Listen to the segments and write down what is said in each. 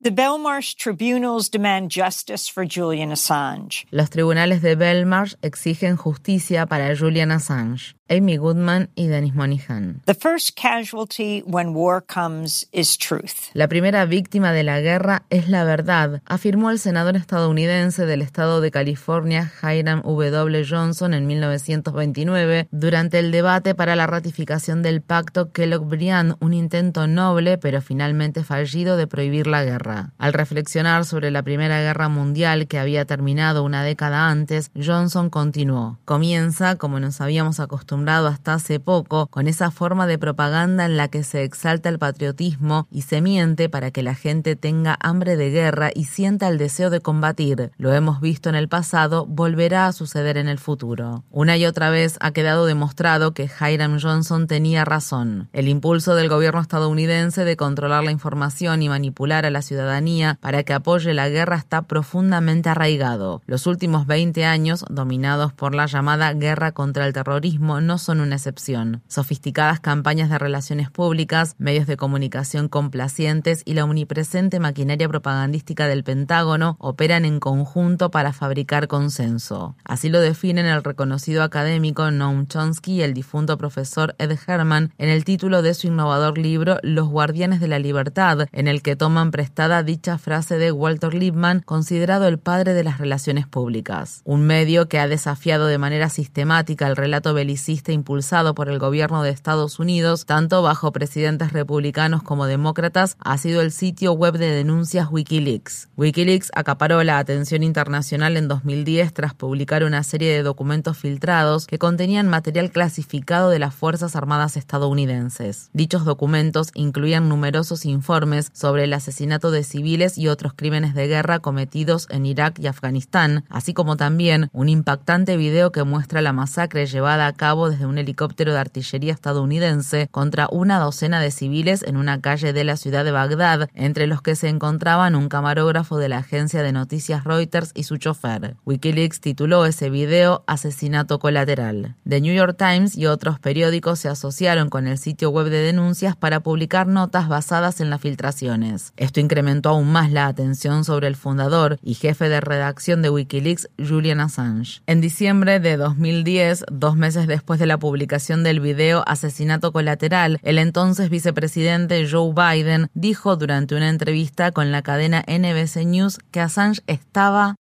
The Belmarsh tribunals demand justice for Julian Assange. Los tribunales de Belmarsh exigen justicia para Julian Assange. Amy Goodman y Dennis Monihan. The first casualty when war comes is truth. La primera víctima de la guerra es la verdad, afirmó el senador estadounidense del estado de California, Hiram W. Johnson, en 1929, durante el debate para la ratificación del pacto Kellogg-Briand, un intento noble pero finalmente fallido de prohibir la guerra. Al reflexionar sobre la Primera Guerra Mundial que había terminado una década antes, Johnson continuó. Comienza, como nos habíamos acostumbrado, hasta hace poco con esa forma de propaganda en la que se exalta el patriotismo y se miente para que la gente tenga hambre de guerra y sienta el deseo de combatir. Lo hemos visto en el pasado, volverá a suceder en el futuro. Una y otra vez ha quedado demostrado que Hiram Johnson tenía razón. El impulso del gobierno estadounidense de controlar la información y manipular a la ciudadanía para que apoye la guerra está profundamente arraigado. Los últimos 20 años, dominados por la llamada guerra contra el terrorismo, no son una excepción. Sofisticadas campañas de relaciones públicas, medios de comunicación complacientes y la omnipresente maquinaria propagandística del Pentágono operan en conjunto para fabricar consenso. Así lo definen el reconocido académico Noam Chomsky y el difunto profesor Ed Herman en el título de su innovador libro Los guardianes de la libertad, en el que toman prestada dicha frase de Walter Lippmann, considerado el padre de las relaciones públicas. Un medio que ha desafiado de manera sistemática el relato belicista impulsado por el gobierno de Estados Unidos, tanto bajo presidentes republicanos como demócratas, ha sido el sitio web de denuncias Wikileaks. Wikileaks acaparó la atención internacional en 2010 tras publicar una serie de documentos filtrados que contenían material clasificado de las Fuerzas Armadas estadounidenses. Dichos documentos incluían numerosos informes sobre el asesinato de civiles y otros crímenes de guerra cometidos en Irak y Afganistán, así como también un impactante video que muestra la masacre llevada a cabo desde un helicóptero de artillería estadounidense contra una docena de civiles en una calle de la ciudad de Bagdad, entre los que se encontraban un camarógrafo de la agencia de noticias Reuters y su chofer. Wikileaks tituló ese video Asesinato colateral. The New York Times y otros periódicos se asociaron con el sitio web de denuncias para publicar notas basadas en las filtraciones. Esto incrementó aún más la atención sobre el fundador y jefe de redacción de Wikileaks, Julian Assange. En diciembre de 2010, dos meses después de la publicación del video Asesinato Colateral, el entonces vicepresidente Joe Biden dijo durante una entrevista con la cadena NBC News que Assange estaba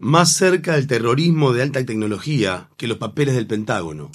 más cerca del terrorismo de alta tecnología que los papeles del Pentágono.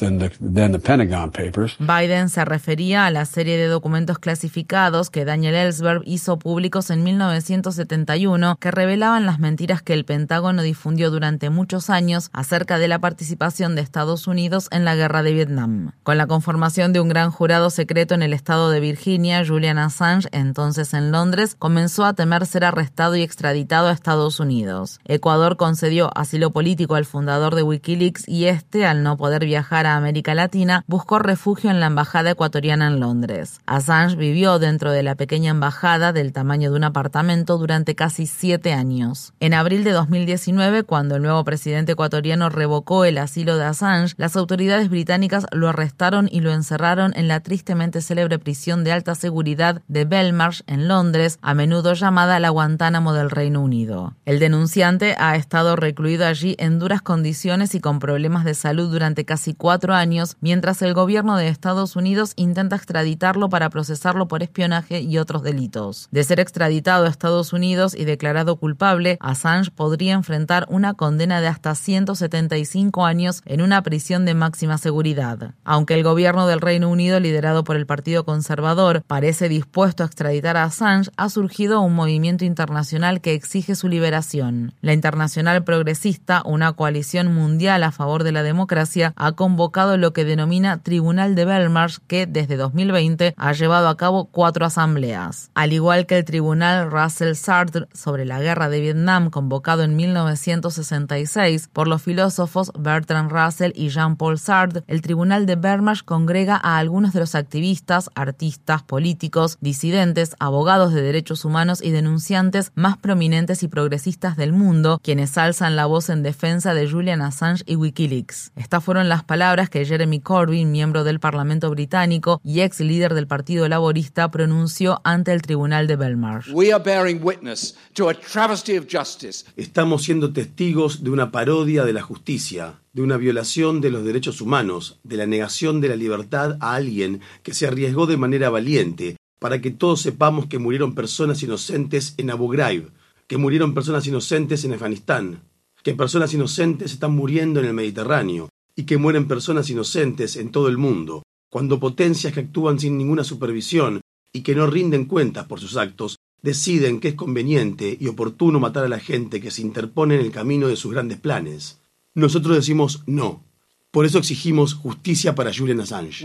Biden se refería a la serie de documentos clasificados que Daniel Ellsberg hizo públicos en 1971 que revelaban las mentiras que el Pentágono difundió durante muchos años acerca de la participación de Estados Unidos en la guerra de Vietnam. Con la conformación de un gran jurado secreto en el estado de Virginia, Julian Assange, entonces en Londres, comenzó a temer ser arrestado y extraditado a Estados Unidos. Ecuador concedió asilo político al fundador de Wikileaks y este, al no poder viajar a América Latina, buscó refugio en la embajada ecuatoriana en Londres. Assange vivió dentro de la pequeña embajada del tamaño de un apartamento durante casi siete años. En abril de 2019, cuando el nuevo presidente ecuatoriano revocó el asilo de Assange, las autoridades británicas lo arrestaron y lo encerraron en la tristemente célebre prisión de alta seguridad de Belmarsh en Londres, a menudo llamada la Guantánamo del Reino Unido. El denunciante ha estado recluido allí en duras condiciones y con problemas de salud durante casi cuatro años, mientras el gobierno de Estados Unidos intenta extraditarlo para procesarlo por espionaje y otros delitos. De ser extraditado a Estados Unidos y declarado culpable, Assange podría enfrentar una condena de hasta 175 años en una prisión de máxima seguridad. Aunque el gobierno del Reino Unido, liderado por el Partido Conservador, parece dispuesto a extraditar a Assange, ha surgido un movimiento internacional que exige su liberación. La Internacional Progresista, una coalición mundial a favor de la democracia, ha convocado lo que denomina Tribunal de Belmarsh, que desde 2020 ha llevado a cabo cuatro asambleas. Al igual que el Tribunal Russell Sartre sobre la guerra de Vietnam, convocado en 1966 por los filósofos Bertrand Russell y Jean-Paul Sartre, el Tribunal de Belmarsh congrega a algunos de los activistas, artistas, políticos, disidentes, abogados de derechos humanos y denunciantes más prominentes prominentes y progresistas del mundo, quienes alzan la voz en defensa de Julian Assange y Wikileaks. Estas fueron las palabras que Jeremy Corbyn, miembro del Parlamento británico y ex líder del Partido Laborista, pronunció ante el Tribunal de Belmarsh. Estamos siendo testigos de una parodia de la justicia, de una violación de los derechos humanos, de la negación de la libertad a alguien que se arriesgó de manera valiente para que todos sepamos que murieron personas inocentes en Abu Ghraib, que murieron personas inocentes en Afganistán, que personas inocentes están muriendo en el Mediterráneo y que mueren personas inocentes en todo el mundo, cuando potencias que actúan sin ninguna supervisión y que no rinden cuentas por sus actos deciden que es conveniente y oportuno matar a la gente que se interpone en el camino de sus grandes planes. Nosotros decimos no. Por eso exigimos justicia para Julian Assange.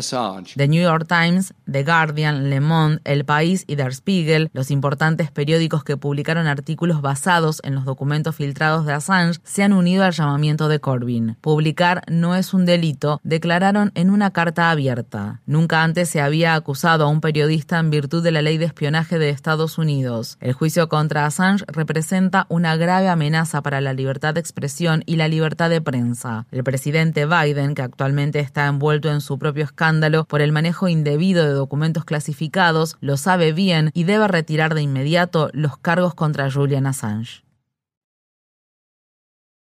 The New York Times, The Guardian, Le Monde, El País y Der Spiegel, los importantes periódicos que publicaron artículos basados en los documentos filtrados de Assange, se han unido al llamamiento de Corbyn. Publicar no es un delito, declararon en una carta abierta. Nunca antes se había acusado a un periodista en virtud de la ley de espionaje de Estados Unidos. El juicio contra Assange representa una grave amenaza para la libertad de expresión y la libertad de prensa. El presidente Biden, que actualmente está envuelto en su propio escándalo, por el manejo indebido de documentos clasificados, lo sabe bien y debe retirar de inmediato los cargos contra Julian Assange.